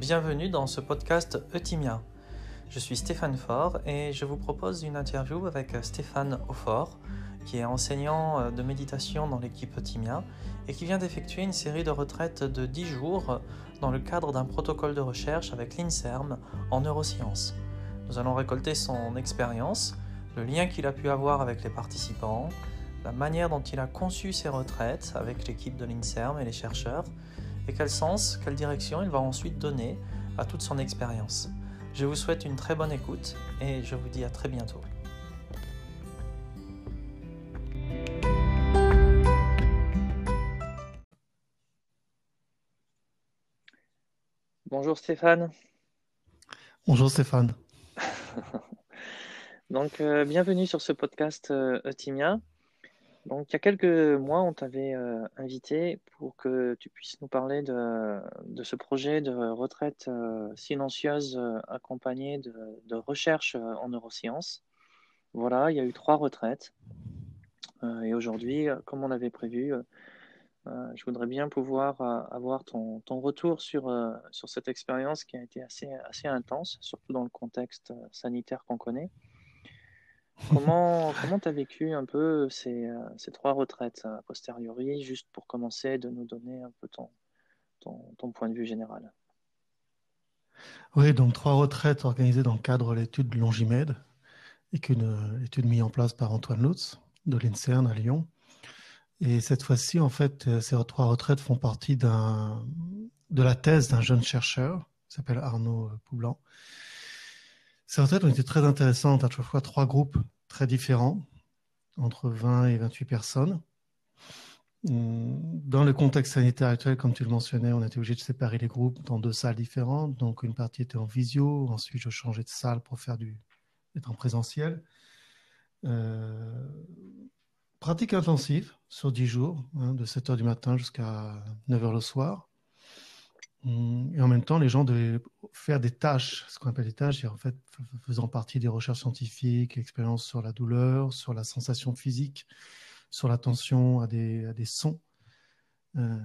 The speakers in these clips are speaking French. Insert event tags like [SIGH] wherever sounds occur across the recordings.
Bienvenue dans ce podcast Eutimia. Je suis Stéphane Faure et je vous propose une interview avec Stéphane Aufort, qui est enseignant de méditation dans l'équipe Eutimia et qui vient d'effectuer une série de retraites de 10 jours dans le cadre d'un protocole de recherche avec l'INSERM en neurosciences. Nous allons récolter son expérience, le lien qu'il a pu avoir avec les participants, la manière dont il a conçu ses retraites avec l'équipe de l'INSERM et les chercheurs, et quel sens, quelle direction il va ensuite donner à toute son expérience. Je vous souhaite une très bonne écoute et je vous dis à très bientôt. Bonjour Stéphane. Bonjour Stéphane. [LAUGHS] Donc, euh, bienvenue sur ce podcast euh, Eutimia. Donc, il y a quelques mois, on t'avait euh, invité pour que tu puisses nous parler de, ce projet de retraite euh, silencieuse euh, accompagnée de, de, recherche en neurosciences. Voilà, il y a eu trois retraites. et aujourd'hui, comme on avait prévu, je voudrais bien pouvoir avoir ton, retour sur, cette expérience qui a été assez intense, surtout dans le contexte sanitaire qu'on connaît. Comment [LAUGHS] comment tu as vécu un peu ces, euh, ces, trois retraites a posteriori, juste pour commencer, de nous donner un peu ton, ton, ton point de vue général? Oui, donc trois retraites organisées dans le cadre de l'étude Longimède, et qu'une étude mise en place par Antoine Lutz de l'INSERN à Lyon. Et cette fois-ci, en fait, euh, ces trois retraites font partie de la thèse d'un jeune chercheur qui s'appelle Arnaud Poublan, ces retraites ont été très intéressantes, à chaque fois trois groupes très différents, entre 20 et 28 personnes. Dans le contexte sanitaire actuel, comme tu le mentionnais, on été obligé de séparer les groupes dans deux salles différentes. Donc une partie était en visio, ensuite je changeais de salle pour faire du être en présentiel. Euh, pratique intensive sur 10 jours, hein, de 7 h du matin jusqu'à 9 h le soir. Hum, et en même temps, les gens devaient faire des tâches, ce qu'on appelle des tâches, en fait, faisant partie des recherches scientifiques, expériences sur la douleur, sur la sensation physique, sur l'attention à des, sons. Euh,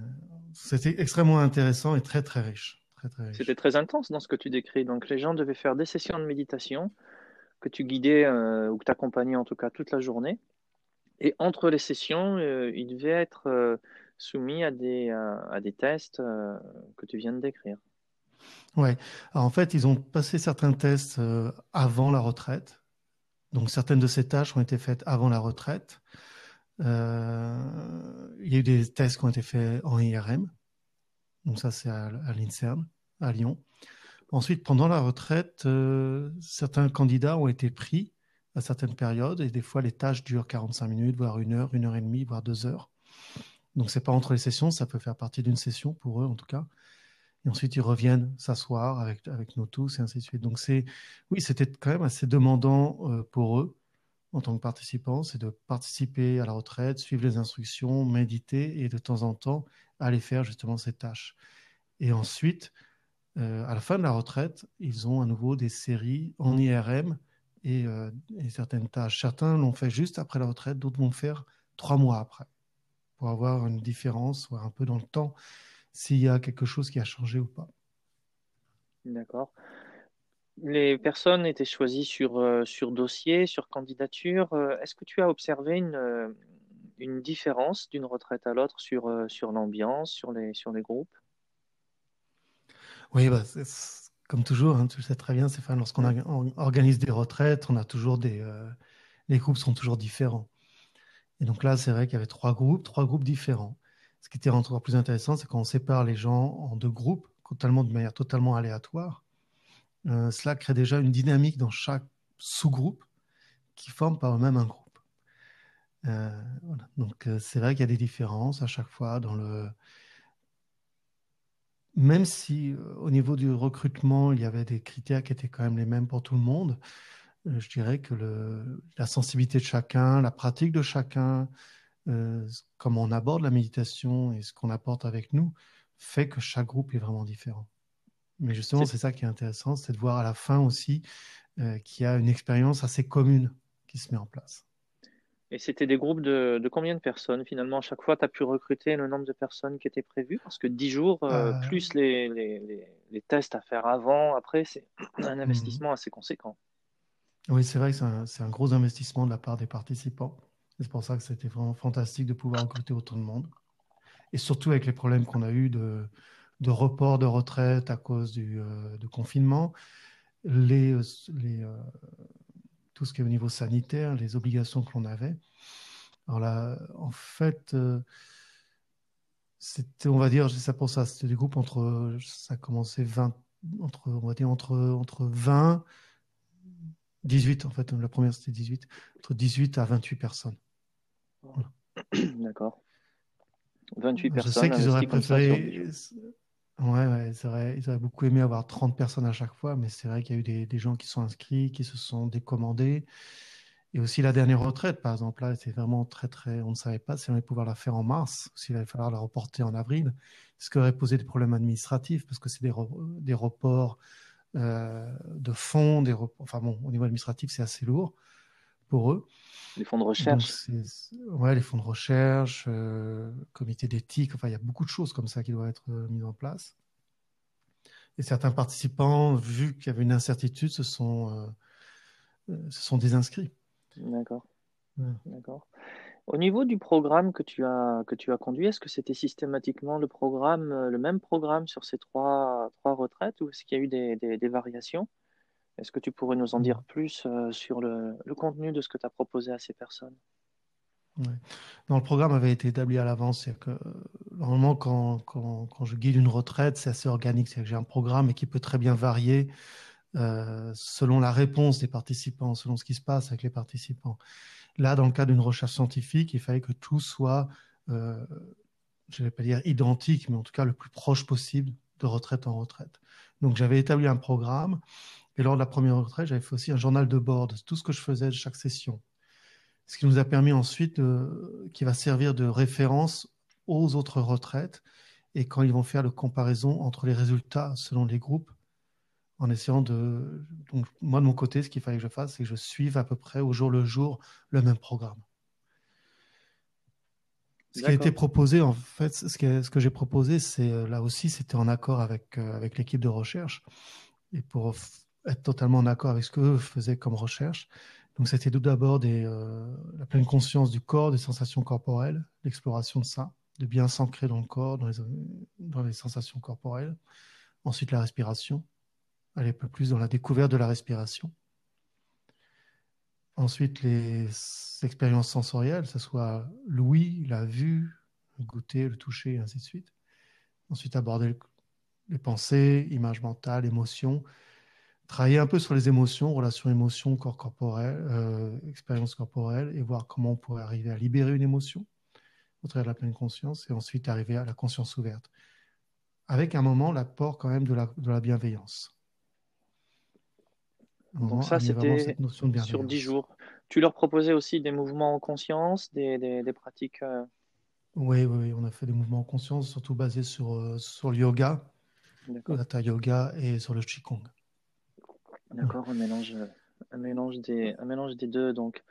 C'était extrêmement intéressant et très, très riche. Très, très. C'était très intense dans ce que tu décris. Donc, les gens devaient faire des sessions de méditation que tu guidais euh, ou que tu accompagnais en tout cas toute la journée. Et entre les sessions, euh, ils devaient être euh, soumis à des, euh, tests euh, que tu viens de décrire. Oui, en fait, ils ont passé certains tests euh, avant la retraite. Donc, certaines de ces tâches ont été faites avant la retraite. Il y a eu des tests qui ont été faits en IRM. Donc, ça, c'est à, à l'INSERM, à Lyon. Ensuite, pendant la retraite, certains candidats ont été pris à certaines périodes et des fois, les tâches durent 45 minutes, voire une heure, une heure et demie, voire deux heures. Donc c'est pas entre les sessions, ça peut faire partie d'une session pour eux en tout cas. Et ensuite ils reviennent s'asseoir avec avec nous tous et ainsi de suite. Donc c'est oui, c'était quand même assez demandant euh, pour eux en tant que participants, c'est de participer à la retraite, suivre les instructions, méditer et de temps en temps aller faire justement ces tâches. Et ensuite, euh, à la fin de la retraite, ils ont à nouveau des séries en IRM et, euh, et certaines tâches. Certains l'ont fait juste après la retraite, d'autres vont le faire trois mois après pour avoir une différence, voir un peu dans le temps s'il y a quelque chose qui a changé ou pas. D'accord. Les personnes étaient choisies sur, euh, sur dossier, sur candidature. Euh, est-ce que tu as observé une, euh, une différence d'une retraite à l'autre sur, sur l'ambiance, sur les, sur les groupes? Oui, bah, comme toujours, hein, tu le sais très bien, Stéphane, lorsqu'on organise des retraites, on a toujours des, les groupes sont toujours différents. Et donc là, c'est vrai qu'il y avait trois groupes, trois groupes différents. Ce qui était encore plus intéressant, c'est quand on sépare les gens en deux groupes, totalement de manière totalement aléatoire. Euh, cela crée déjà une dynamique dans chaque sous-groupe qui forme par eux-mêmes un groupe. Euh. Donc euh, c'est vrai qu'il y a des différences à chaque fois dans le. Même si au niveau du recrutement, il y avait des critères qui étaient quand même les mêmes pour tout le monde, je dirais que le, la sensibilité de chacun, la pratique de chacun, euh, comment on aborde la méditation et ce qu'on apporte avec nous, fait que chaque groupe est vraiment différent. Mais justement, c'est ça qui est intéressant, c'est de voir à la fin aussi euh, qu'il y a une expérience assez commune qui se met en place. Et c'était des groupes de, combien de personnes finalement? À chaque fois, tu as pu recruter le nombre de personnes qui étaient prévues? Parce que 10 jours, euh, euh. plus les, les, tests à faire avant, après, c'est [CLEARS THROAT] un investissement assez conséquent. Oui, c'est vrai que c'est un, gros investissement de la part des participants. C'est pour ça que c'était vraiment fantastique de pouvoir recruter autant de monde. Et surtout avec les problèmes qu'on a eus de, de report de retraite à cause du euh, confinement, les, les, tout ce qui est au niveau sanitaire, les obligations que l'on avait. Alors là, en fait, euh, c'était, on va dire, ça pour ça, c'était des groupes entre, ça commençait 20, entre, on va dire, entre, entre 20, 18 en fait, la première c'était 18, entre 18 à 28 personnes. [CLEARS THROAT] D'accord. 28 personnes. Je sais qu'ils auraient préféré, Ouais, ouais ils, auraient, beaucoup aimé avoir 30 personnes à chaque fois, mais c'est vrai qu'il y a eu des, gens qui sont inscrits, qui se sont décommandés. Et aussi la dernière retraite, par exemple, là, c'était vraiment très, très. On ne savait pas si on allait pouvoir la faire en mars, ou s'il allait falloir la reporter en avril, ce qui aurait posé des problèmes administratifs, parce que c'est des, des reports euh, de fonds, des enfin bon, au niveau administratif, c'est assez lourd pour eux. Les fonds de recherche. ouais, les fonds de recherche, euh, comité d'éthique, enfin, il y a beaucoup de choses comme ça qui doivent être euh, mises en place. Et certains participants, vu qu'il y avait une incertitude, se sont, euh, se sont désinscrits. D'accord. D'accord. Au niveau du programme que tu as, que tu as conduit, est-ce que c'était systématiquement le programme, le même programme sur ces trois, trois retraites ou est-ce qu'il y a eu des, variations? Est-ce que tu pourrais nous en dire plus euh, sur le, contenu de ce que tu as proposé à ces personnes? Le programme avait été établi à l'avance. Que normalement, quand, je guide une retraite, c'est assez organique. J'ai un programme qui peut très bien varier euh, selon la réponse des participants, selon ce qui se passe avec les participants. Là, dans le cas d'une recherche scientifique, il fallait que tout soit, euh, je ne vais pas dire identique, mais en tout cas le plus proche possible de retraite en retraite. Donc j'avais établi un programme et lors de la première retraite, j'avais fait aussi un journal de bord de tout ce que je faisais de chaque session. Ce qui nous a permis ensuite, qui va servir de référence aux autres retraites et quand ils vont faire la comparaison entre les résultats selon les groupes, en essayant de. Donc, moi, de mon côté, ce qu'il fallait que je fasse, c'est que je suive à peu près au jour le jour le même programme. Ce qui a été proposé, en fait, ce que, ce que j'ai proposé, c'est euh, là aussi, c'était en accord avec, euh, avec l'équipe de recherche. Et pour être totalement en accord avec ce qu'eux faisaient comme recherche. Donc, c'était tout d'abord euh, la pleine conscience du corps, des sensations corporelles, l'exploration de ça, de bien s'ancrer dans le corps, dans les, dans les sensations corporelles. Ensuite, la respiration, aller un peu plus dans la découverte de la respiration. Ensuite, les expériences sensorielles, que ce soit l'ouïe, la vue, le goûter, le toucher, ainsi de suite. Ensuite, aborder les pensées, images mentales, émotions, travailler un peu sur les émotions, relations émotions, corps corporel, euh, expérience corporelle, et voir comment on pourrait arriver à libérer une émotion au travers de la pleine conscience, et ensuite arriver à la conscience ouverte, avec un moment l'apport quand même de la bienveillance. Donc ça, c'était sur dix jours. Tu leur proposais aussi des mouvements en conscience, des, des, pratiques euh, oui, oui, oui, on a fait des mouvements en conscience, surtout basés sur, euh, sur le yoga, le hatha yoga et sur le qigong. D'accord, un mélange, un mélange des, un mélange des deux donc.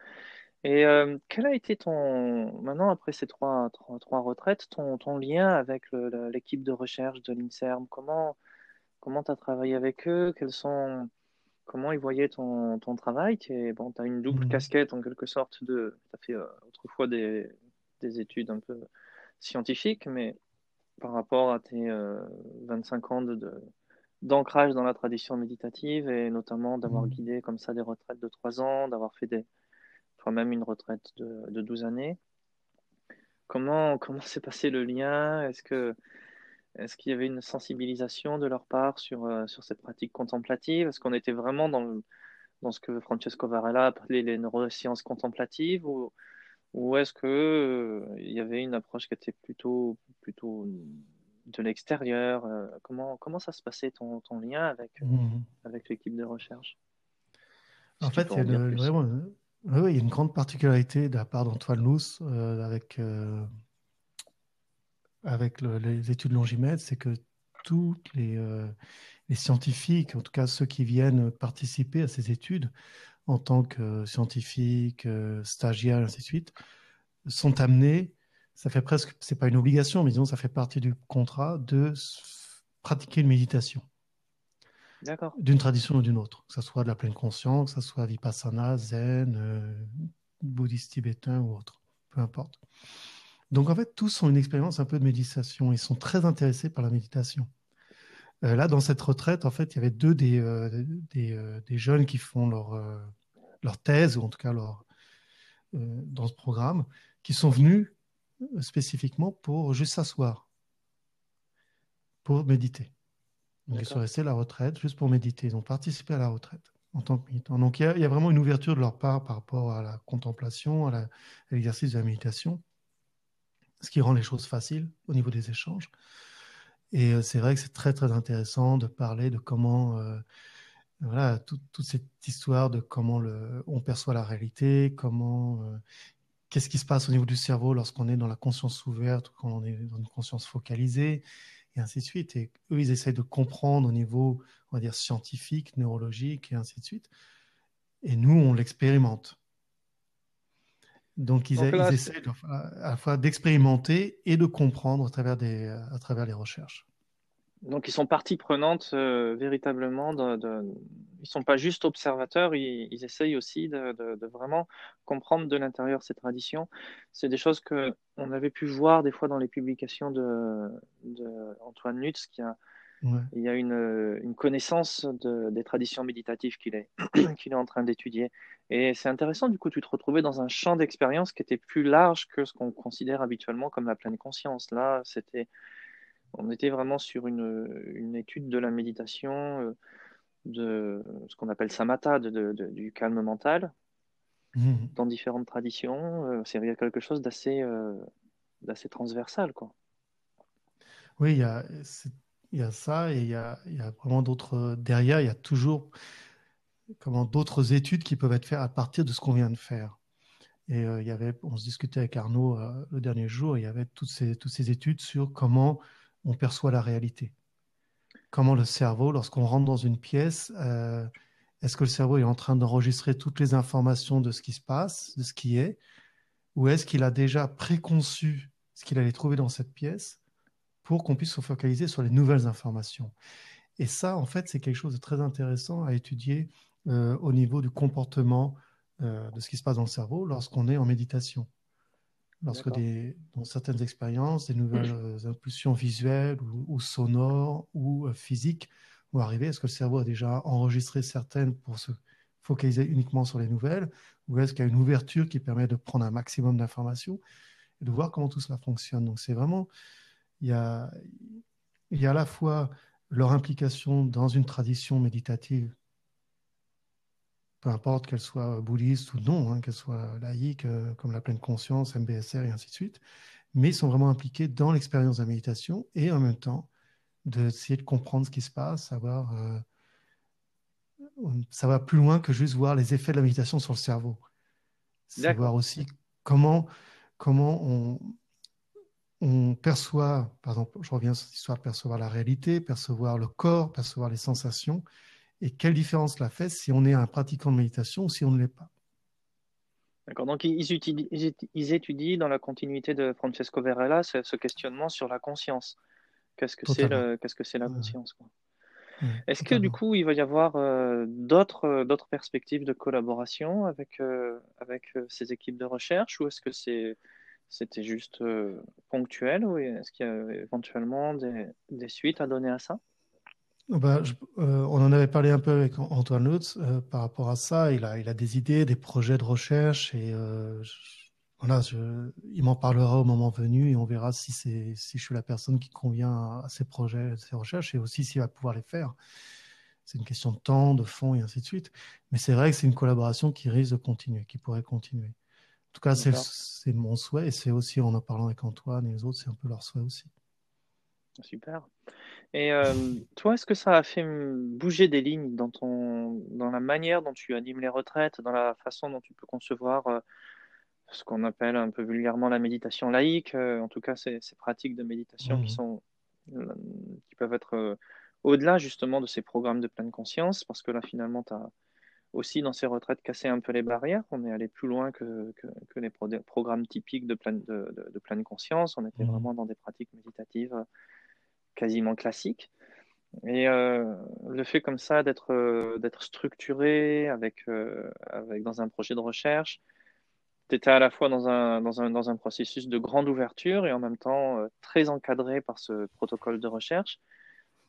Et euh, quel a été ton, maintenant après ces trois, trois, trois retraites, ton, ton lien avec l'équipe de recherche de l'INSERM? Comment comment tu as travaillé avec eux? Quels sont, comment ils voyaient ton, ton travail Tu bon, as une double mmh. casquette en quelque sorte de, tu as fait euh, autrefois des, des études un peu scientifiques, mais par rapport à tes 25 euh, ans de, d'ancrage dans la tradition méditative et notamment d'avoir mmh. guidé comme ça des retraites de 3 ans, d'avoir fait des, toi-même une retraite de, de 12 années. Comment, comment s'est passé le lien? Est-ce que est-ce qu'il y avait une sensibilisation de leur part sur, euh, sur ces pratiques contemplatives Est-ce qu'on était vraiment dans, dans ce que Francesco Varela appelait les neurosciences contemplatives? Ou, ou est-ce qu'il euh, y avait une approche qui était plutôt, plutôt de l'extérieur? Euh, comment, comment ça se passait ton, ton lien avec, mmh. avec l'équipe de recherche? En fait, il y, a vraiment, oui, il y a une grande particularité de la part d'Antoine Lousse avec avec les études longimètres, c'est que tous les, euh, les, scientifiques, en tout cas ceux qui viennent participer à ces études, en tant que scientifiques, stagiaires, et ainsi de suite, sont amenés, ça fait presque, c'est pas une obligation, mais disons, ça fait partie du contrat de pratiquer une méditation. D'une tradition ou d'une autre, que ce soit de la pleine conscience, que ce soit vipassana, zen, euh, bouddhiste tibétain ou autre, peu importe. Donc en fait, tous ont une expérience un peu de méditation. Ils sont très intéressés par la méditation. Euh, là, dans cette retraite, en fait, il y avait deux des, euh, des, jeunes qui font leur, leur thèse, ou en tout cas leur, dans ce programme, qui sont venus spécifiquement pour juste s'asseoir, pour méditer. Donc, ils sont restés à la retraite juste pour méditer. Ils ont participé à la retraite en tant que militants. Donc, il y, a, vraiment une ouverture de leur part par rapport à la contemplation, à l'exercice de la méditation, ce qui rend les choses faciles au niveau des échanges. Et euh, c'est vrai que c'est très, très intéressant de parler de comment, euh, voilà, toute cette histoire de comment le, on perçoit la réalité, comment, euh, qu'est-ce qui se passe au niveau du cerveau lorsqu'on est dans la conscience ouverte, quand on est dans une conscience focalisée, et ainsi de suite. Et eux, ils essayent de comprendre au niveau, on va dire, scientifique, neurologique, et ainsi de suite. Et nous, on l'expérimente. Donc, ils, essayent à la fois d'expérimenter et de comprendre à travers, des, à travers les recherches. Donc, ils sont partie prenante euh, véritablement. De, de... Ils ne sont pas juste observateurs, ils, essayent aussi de, vraiment comprendre de l'intérieur ces traditions. C'est des choses qu'on avait pu voir des fois dans les publications de, Antoine Lutz, qui a, il y a une, une connaissance des traditions méditatives qu'il est, [CLEARS THROAT] qu'il est en train d'étudier. Et c'est intéressant, du coup, tu te retrouvais dans un champ d'expérience qui était plus large que ce qu'on considère habituellement comme la pleine conscience. Là, c'était on était vraiment sur une, étude de la méditation, euh, de ce qu'on appelle samatha, du calme mental, mmh. dans différentes traditions. Euh, c'est quelque chose d'assez euh, d'assez transversal. Quoi. Oui, il y a, ça et il y a, vraiment d'autres. Derrière, il y a toujours comment d'autres études qui peuvent être faites à partir de ce qu'on vient de faire. Et il y avait, on se discutait avec Arnaud le dernier jour, il y avait toutes ces, toutes ces études sur comment on perçoit la réalité. Comment le cerveau, lorsqu'on rentre dans une pièce, euh, est-ce que le cerveau est en train d'enregistrer toutes les informations de ce qui se passe, de ce qui est, ou est-ce qu'il a déjà préconçu ce qu'il allait trouver dans cette pièce? Pour qu'on puisse se focaliser sur les nouvelles informations. Et ça, en fait, c'est quelque chose de très intéressant à étudier euh, au niveau du comportement euh, de ce qui se passe dans le cerveau lorsqu'on est en méditation. Lorsque des, dans certaines expériences, des nouvelles [CLEARS THROAT] impulsions visuelles ou, sonores ou euh, physiques vont arriver. Est-ce que le cerveau a déjà enregistré certaines pour se focaliser uniquement sur les nouvelles ou est-ce qu'il y a une ouverture qui permet de prendre un maximum d'informations et de voir comment tout cela fonctionne? Donc c'est vraiment, il y a, il y a à la fois leur implication dans une tradition méditative peu importe qu'elle soit bouddhiste ou non, hein, qu'elle soit laïque, euh, comme la pleine conscience, MBSR et ainsi de suite, mais ils sont vraiment impliqués dans l'expérience de la méditation et en même temps d'essayer de comprendre ce qui se passe, savoir, euh, ça va plus loin que juste voir les effets de la méditation sur le cerveau. C'est voir aussi comment, comment on, on perçoit, par exemple, je reviens sur l'histoire de percevoir la réalité, percevoir le corps, percevoir les sensations, et quelle différence cela fait si on est un pratiquant de méditation ou si on ne l'est pas? D'accord, donc ils, étudient, dans la continuité de Francesco Varela ce, questionnement sur la conscience. Qu'est-ce que c'est qu'est-ce que c'est la conscience Est-ce que du coup il va y avoir euh, d'autres d'autres perspectives de collaboration avec euh, avec euh, ces équipes de recherche ou est-ce que c'est c'était juste ponctuel ou est-ce qu'il y a éventuellement des suites à donner à ça? Bah, euh, on en avait parlé un peu avec Antoine Lutz euh, par rapport à ça. Il a, il a des idées, des projets de recherche et euh, voilà, il m'en parlera au moment venu et on verra si, si je suis la personne qui convient à, ces projets, à ces recherches et aussi s'il va pouvoir les faire. C'est une question de temps, de fond et ainsi de suite. Mais c'est vrai que c'est une collaboration qui risque de continuer, qui pourrait continuer. En tout cas, c'est, mon souhait et c'est aussi en en parlant avec Antoine et les autres, c'est un peu leur souhait aussi. Super. Et euh, toi, est-ce que ça a fait bouger des lignes dans, ton, dans la manière dont tu animes les retraites, dans la façon dont tu peux concevoir euh, ce qu'on appelle un peu vulgairement la méditation laïque, euh, en tout cas ces, ces, pratiques de méditation qui, mmh. sont, qui peuvent être au-delà justement de ces programmes de pleine conscience, parce que là finalement, tu as aussi dans ces retraites casser un peu les barrières. On est allé plus loin que, que, les programmes typiques de pleine, de, de, pleine conscience. On était mmh. vraiment dans des pratiques méditatives quasiment classiques. Et euh, le fait comme ça d'être euh, structuré avec, euh, avec dans un projet de recherche, tu étais à la fois dans un, dans, un, dans un processus de grande ouverture et en même temps très encadré par ce protocole de recherche.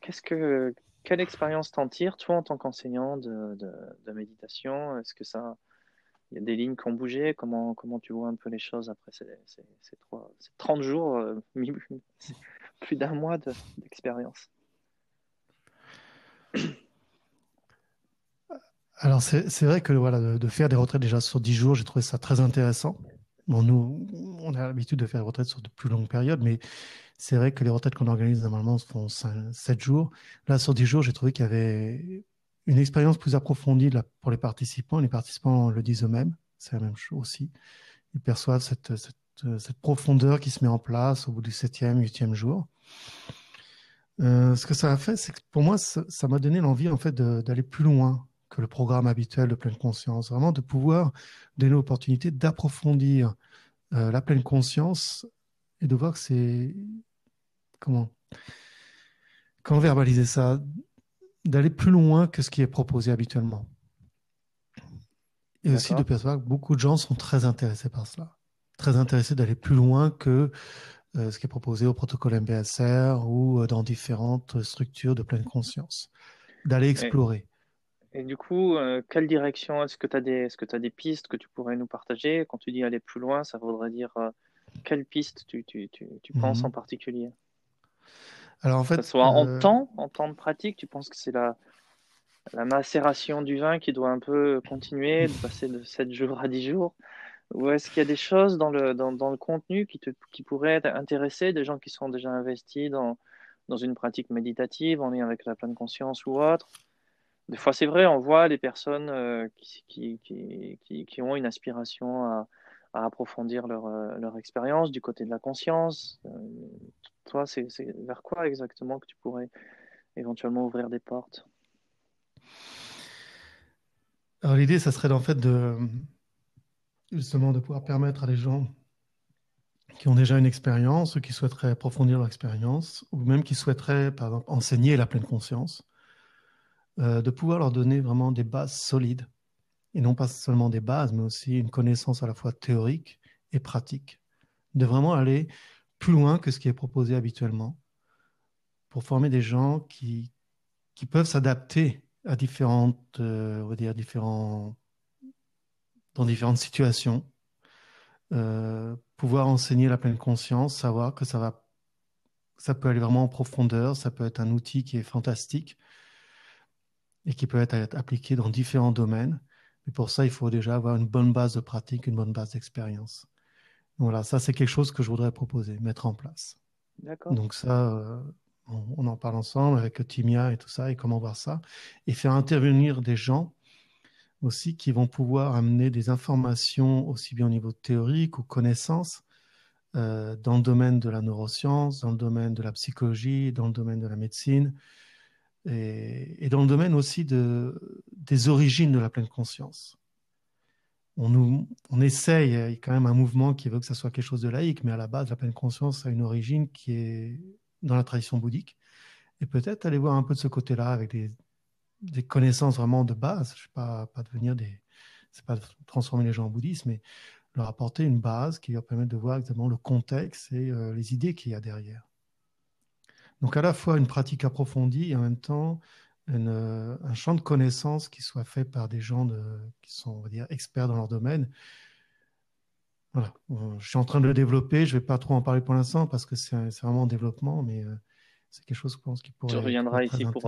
Qu'est-ce que, quelle expérience t'en tires, toi, en tant qu'enseignant de, de, méditation? Est-ce que ça. Il y a des lignes qui ont bougé? Comment, comment tu vois un peu les choses après ces, ces, trois, ces 30 jours, [LAUGHS] plus d'un mois d'expérience? Alors c'est vrai que voilà, de, faire des retraites déjà sur 10 jours, j'ai trouvé ça très intéressant. Bon, nous, on a l'habitude de faire des retraites sur de plus longues périodes, mais c'est vrai que les retraites qu'on organise normalement font 7 jours. Là, sur 10 jours, j'ai trouvé qu'il y avait une expérience plus approfondie là, pour les participants. Les participants le disent eux-mêmes, c'est la même chose aussi. Ils perçoivent cette, cette, cette, profondeur qui se met en place au bout du 7e, 8e jour. Euh, ce que ça a fait, c'est que pour moi, ça m'a donné l'envie en fait d'aller plus loin que le programme habituel de pleine conscience, vraiment de pouvoir donner l'opportunité d'approfondir euh, la pleine conscience et de voir que c'est comment comment verbaliser ça, d'aller plus loin que ce qui est proposé habituellement. Et aussi de percevoir que beaucoup de gens sont très intéressés par cela, très intéressés d'aller plus loin que euh, ce qui est proposé au protocole MBSR ou euh, dans différentes structures de pleine conscience, d'aller explorer. Et, du coup, euh, quelle direction Est-ce que tu as, des, pistes que tu pourrais nous partager? Quand tu dis aller plus loin, ça voudrait dire quelle piste tu, tu, tu, tu penses en particulier? Alors en fait, que ce soit en temps, en temps de pratique, tu penses que c'est la, la macération du vin qui doit un peu continuer, de passer de 7 jours à 10 jours? Ou est-ce qu'il y a des choses dans le, dans, dans le contenu qui, te, qui pourraient intéresser des gens qui sont déjà investis dans, dans une pratique méditative, en lien avec la pleine conscience ou autre? Des fois, c'est vrai, on voit des personnes euh, qui, qui, qui, qui, ont une aspiration à, approfondir leur, euh, leur expérience du côté de la conscience. Euh, toi, c'est vers quoi exactement que tu pourrais éventuellement ouvrir des portes? Alors l'idée, ça serait en fait de, justement de pouvoir permettre à des gens qui ont déjà une expérience ou qui souhaiteraient approfondir leur expérience, ou même qui souhaiteraient, par exemple, enseigner la pleine conscience, euh, de pouvoir leur donner vraiment des bases solides, et non pas seulement des bases, mais aussi une connaissance à la fois théorique et pratique, de vraiment aller plus loin que ce qui est proposé habituellement, pour former des gens qui, qui peuvent s'adapter à différentes, euh, on va dire, dans différentes situations, euh, pouvoir enseigner la pleine conscience, savoir que ça va, ça peut aller vraiment en profondeur, ça peut être un outil qui est fantastique et qui peut être appliqué dans différents domaines. Mais pour ça, il faut déjà avoir une bonne base de pratique, une bonne base d'expérience. Voilà, ça c'est quelque chose que je voudrais proposer, mettre en place. D'accord. Donc ça, euh, on, on, en parle ensemble avec Timia et tout ça, et comment voir ça, et faire intervenir des gens aussi qui vont pouvoir amener des informations aussi bien au niveau théorique ou connaissances euh, dans le domaine de la neuroscience, dans le domaine de la psychologie, dans le domaine de la médecine et, dans le domaine aussi de, des origines de la pleine conscience. On, essaye, il y a quand même un mouvement qui veut que ça soit quelque chose de laïque, mais à la base, la pleine conscience a une origine qui est dans la tradition bouddhique. Et peut-être aller voir un peu de ce côté-là avec des, connaissances vraiment de base. Je ne pas, pas devenir des. Pas transformer les gens en bouddhistes, mais leur apporter une base qui leur permet de voir exactement le contexte et euh, les idées qu'il y a derrière. Donc à la fois une pratique approfondie et en même temps euh, un champ de connaissances qui soit fait par des gens de, qui sont, on va dire, experts dans leur domaine. Voilà, je suis en train de le développer. Je ne vais pas trop en parler pour l'instant parce que c'est vraiment en développement, mais euh, c'est quelque chose, je pense, qui pourrait. Tu reviendras ici pour,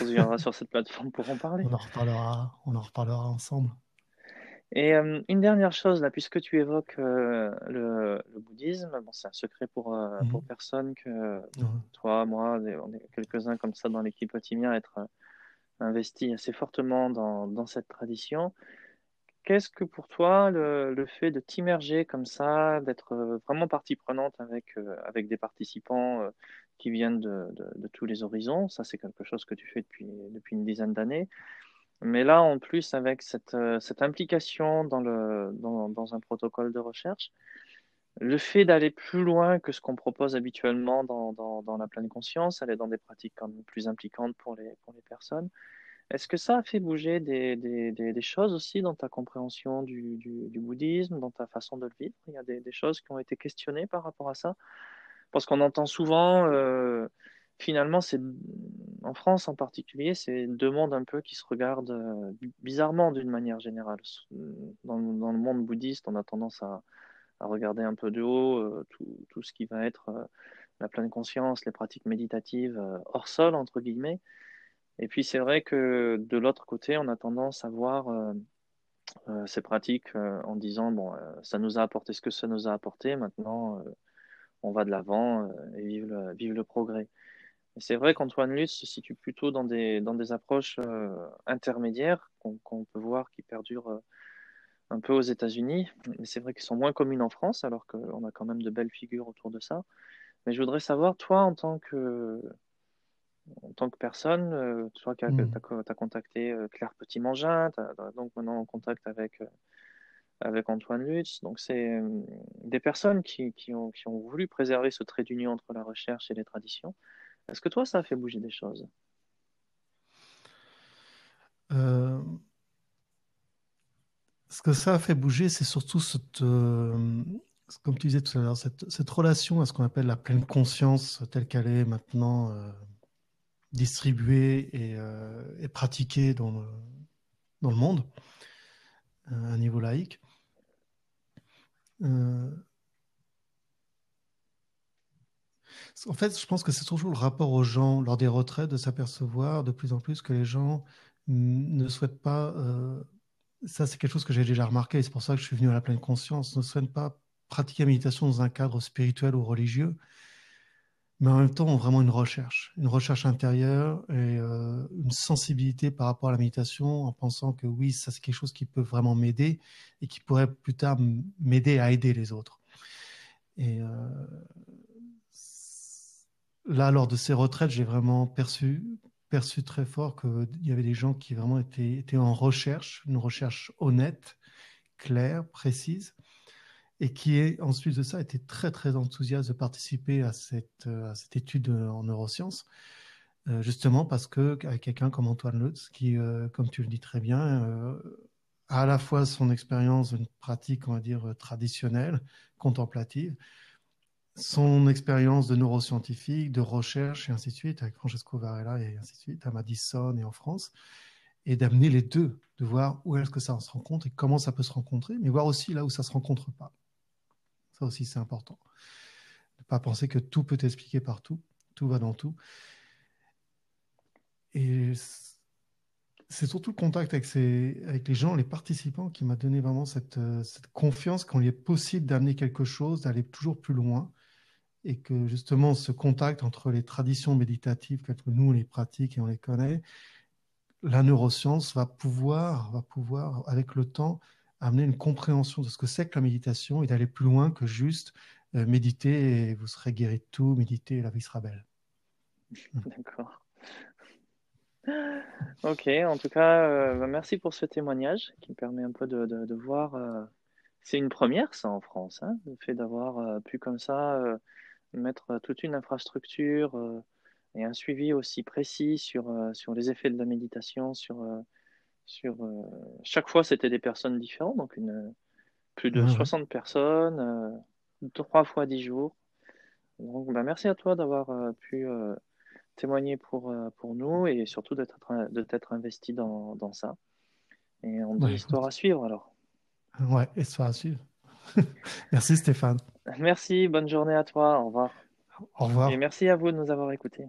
on viendra sur cette plateforme pour en parler. [LAUGHS] On en reparlera, on en reparlera ensemble. Et euh, une dernière chose, là, puisque tu évoques euh, le, bouddhisme, bon, c'est un secret pour, euh, pour personne que toi, moi, on est quelques-uns comme ça dans l'équipe Otimia être investis assez fortement dans, dans cette tradition. Qu'est-ce que pour toi le, le fait de t'immerger comme ça, d'être vraiment partie prenante avec, avec des participants qui viennent de, de, tous les horizons? Ça, c'est quelque chose que tu fais depuis, depuis une dizaine d'années. Mais là, en plus, avec cette, euh, cette implication dans, le, dans, dans, un protocole de recherche, le fait d'aller plus loin que ce qu'on propose habituellement dans, dans, dans, la pleine conscience, aller dans des pratiques quand même plus impliquantes pour les, pour les personnes, est-ce que ça a fait bouger des, des, des, choses aussi dans ta compréhension du, du, du, bouddhisme, dans ta façon de le vivre? Il y a des, choses qui ont été questionnées par rapport à ça? Parce qu'on entend souvent... Euh, finalement, c'est en France en particulier, c'est deux mondes un peu qui se regardent euh, bizarrement d'une manière générale. Dans, le monde bouddhiste, on a tendance à, regarder un peu de haut euh, tout, ce qui va être euh, la pleine conscience, les pratiques méditatives hors sol, entre guillemets. Et puis c'est vrai que de l'autre côté, on a tendance à voir ces pratiques en disant, bon, ça nous a apporté ce que ça nous a apporté, maintenant on va de l'avant et vive vive le progrès. C'est vrai qu'Antoine Lutz se situe plutôt dans des, dans des approches euh, intermédiaires qu'on peut voir qui perdurent euh, un peu aux États-Unis. Mais c'est vrai qu'ils sont moins communes en France, alors qu'on a quand même de belles figures autour de ça. Mais je voudrais savoir, toi, en tant que, en tant que personne, euh, toi qui as, mmh. as, contacté Claire Petit-Mangin, donc maintenant en contact avec, avec Antoine Lutz. Donc, c'est des personnes qui, qui, ont, qui ont voulu préserver ce trait d'union entre la recherche et les traditions. Est-ce que toi, ça a fait bouger des choses? Euh, Ce que ça a fait bouger, c'est surtout cette, euh, comme tu disais tout à l'heure, cette, relation à ce qu'on appelle la pleine conscience telle qu'elle est maintenant euh, distribuée et, pratiquée dans le, dans le monde à un niveau laïque. En fait, je pense que c'est toujours le rapport aux gens lors des retraites de s'apercevoir de plus en plus que les gens ne souhaitent pas. Euh, ça, c'est quelque chose que j'ai déjà remarqué. C'est pour ça que je suis venu à la pleine conscience. Ne souhaitent pas pratiquer la méditation dans un cadre spirituel ou religieux, mais en même temps ont vraiment une recherche, une recherche intérieure et euh, une sensibilité par rapport à la méditation, en pensant que oui, ça c'est quelque chose qui peut vraiment m'aider et qui pourrait plus tard m'aider à aider les autres. Et euh, là, lors de ces retraites, j'ai vraiment perçu, perçu très fort qu'il y avait des gens qui vraiment étaient, étaient en recherche, une recherche honnête, claire, précise, et qui, ensuite de ça, étaient très, très enthousiastes de participer à cette, à cette étude en neurosciences, euh, justement parce que quelqu'un comme Antoine Lutz, qui, euh, comme tu le dis très bien, euh, a à la fois son expérience d'une pratique, on va dire, traditionnelle, contemplative, son expérience de neuroscientifique, de recherche et ainsi de suite, avec Francesco Varela et ainsi de suite, à Madison et en France, et d'amener les deux, de voir où est-ce que ça se rencontre et comment ça peut se rencontrer, mais voir aussi là où ça ne se rencontre pas. Ça aussi, c'est important. Ne pas penser que tout peut expliquer partout, tout va dans tout. Et c'est surtout le contact avec, les gens, les participants, qui m'a donné vraiment cette, cette confiance qu'il est possible d'amener quelque chose, d'aller toujours plus loin, et que justement ce contact entre les traditions méditatives que nous on les pratique et on les connaît, la neuroscience va pouvoir, va pouvoir avec le temps amener une compréhension de ce que c'est que la méditation et d'aller plus loin que juste euh, méditer et vous serez guéri de tout, méditer et la vie sera belle. D'accord. Ok, en tout cas, euh, bah, merci pour ce témoignage qui me permet un peu de, de, voir. Euh, c'est une première, ça, en France, hein, le fait d'avoir pu comme ça mettre toute une infrastructure euh, et un suivi aussi précis sur, euh, sur les effets de la méditation. Sur, euh, sur, chaque fois, c'était des personnes différentes, donc une, plus de 60 personnes, trois fois dix jours. Donc, bah, merci à toi d'avoir pu témoigner pour, pour nous et surtout de t'être investi dans, dans, ça. Et on dit histoire à suivre alors. Ouais, histoire à suivre. [LAUGHS] merci Stéphane. Merci, bonne journée à toi, au revoir. Au revoir. Et merci à vous de nous avoir écoutés.